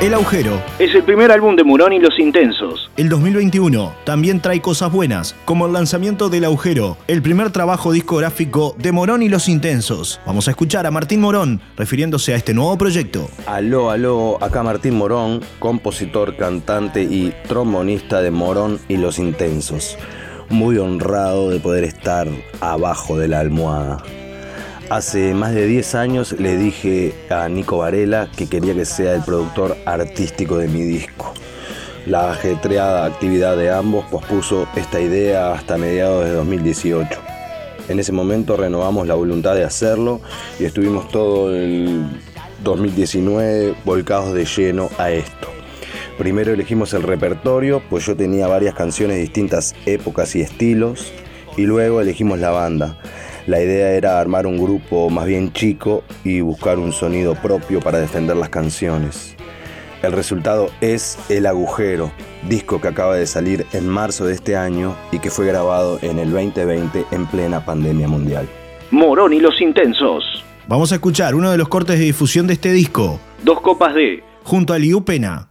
El Agujero. Es el primer álbum de Morón y Los Intensos. El 2021 también trae cosas buenas, como el lanzamiento del Agujero, el primer trabajo discográfico de Morón y Los Intensos. Vamos a escuchar a Martín Morón refiriéndose a este nuevo proyecto. Aló, aló, acá Martín Morón, compositor, cantante y trombonista de Morón y Los Intensos. Muy honrado de poder estar abajo de la almohada. Hace más de 10 años le dije a Nico Varela que quería que sea el productor artístico de mi disco. La ajetreada actividad de ambos pospuso esta idea hasta mediados de 2018. En ese momento renovamos la voluntad de hacerlo y estuvimos todo el 2019 volcados de lleno a esto. Primero elegimos el repertorio, pues yo tenía varias canciones de distintas épocas y estilos, y luego elegimos la banda. La idea era armar un grupo más bien chico y buscar un sonido propio para defender las canciones. El resultado es El Agujero, disco que acaba de salir en marzo de este año y que fue grabado en el 2020 en plena pandemia mundial. Morón y los Intensos. Vamos a escuchar uno de los cortes de difusión de este disco. Dos copas de... Junto a Liu Pena.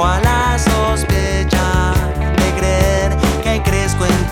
dejo a la sospecha de creer que crezco en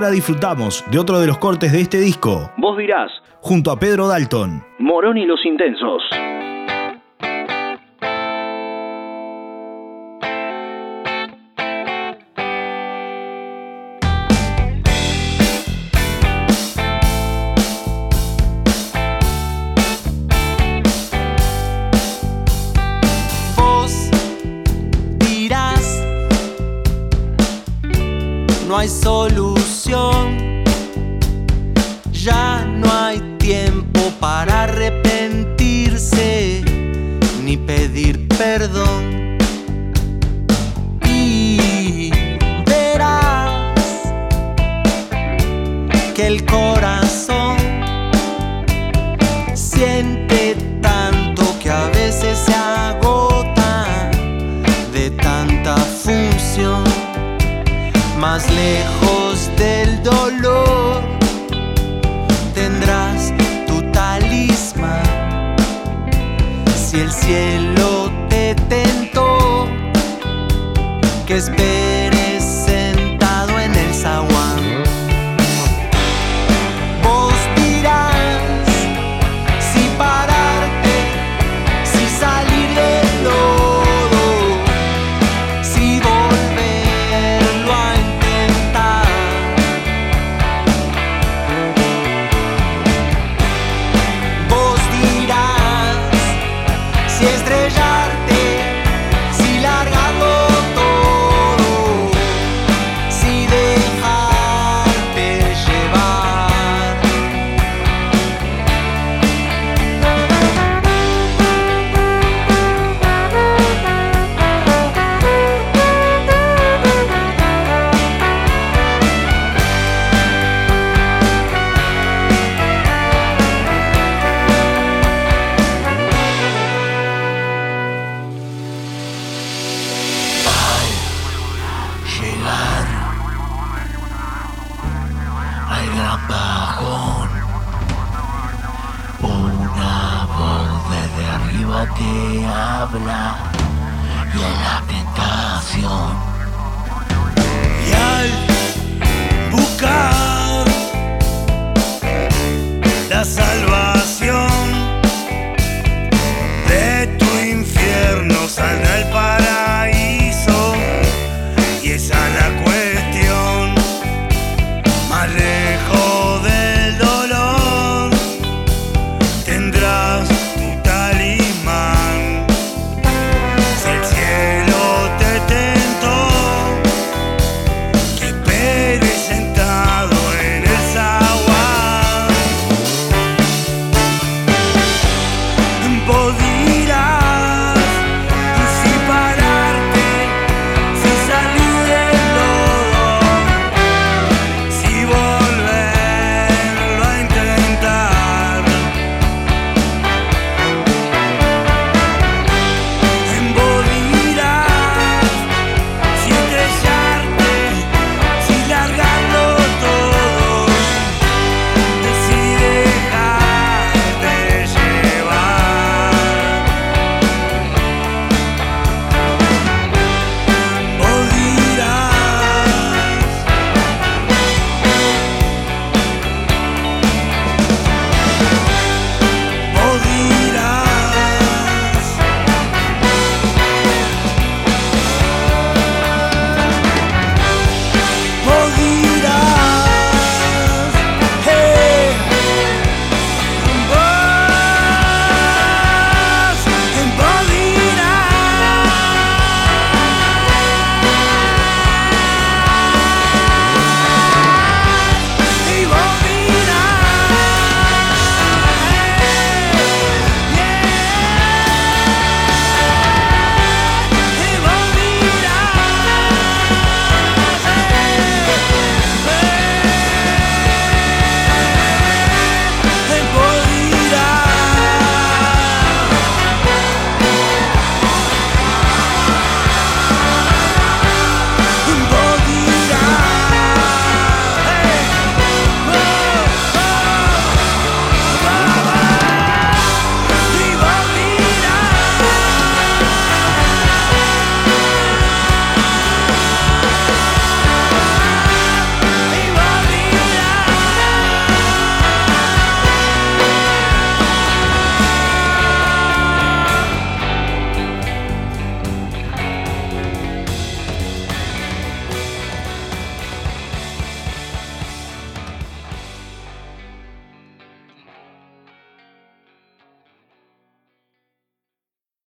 ahora disfrutamos de otro de los cortes de este disco. Vos dirás. Junto a Pedro Dalton. Morón y los Intensos. no hay solución. Tiempo para arrepentirse ni pedir perdón. Y verás que el corazón esperes de la tentación. Y al buscar la salvación.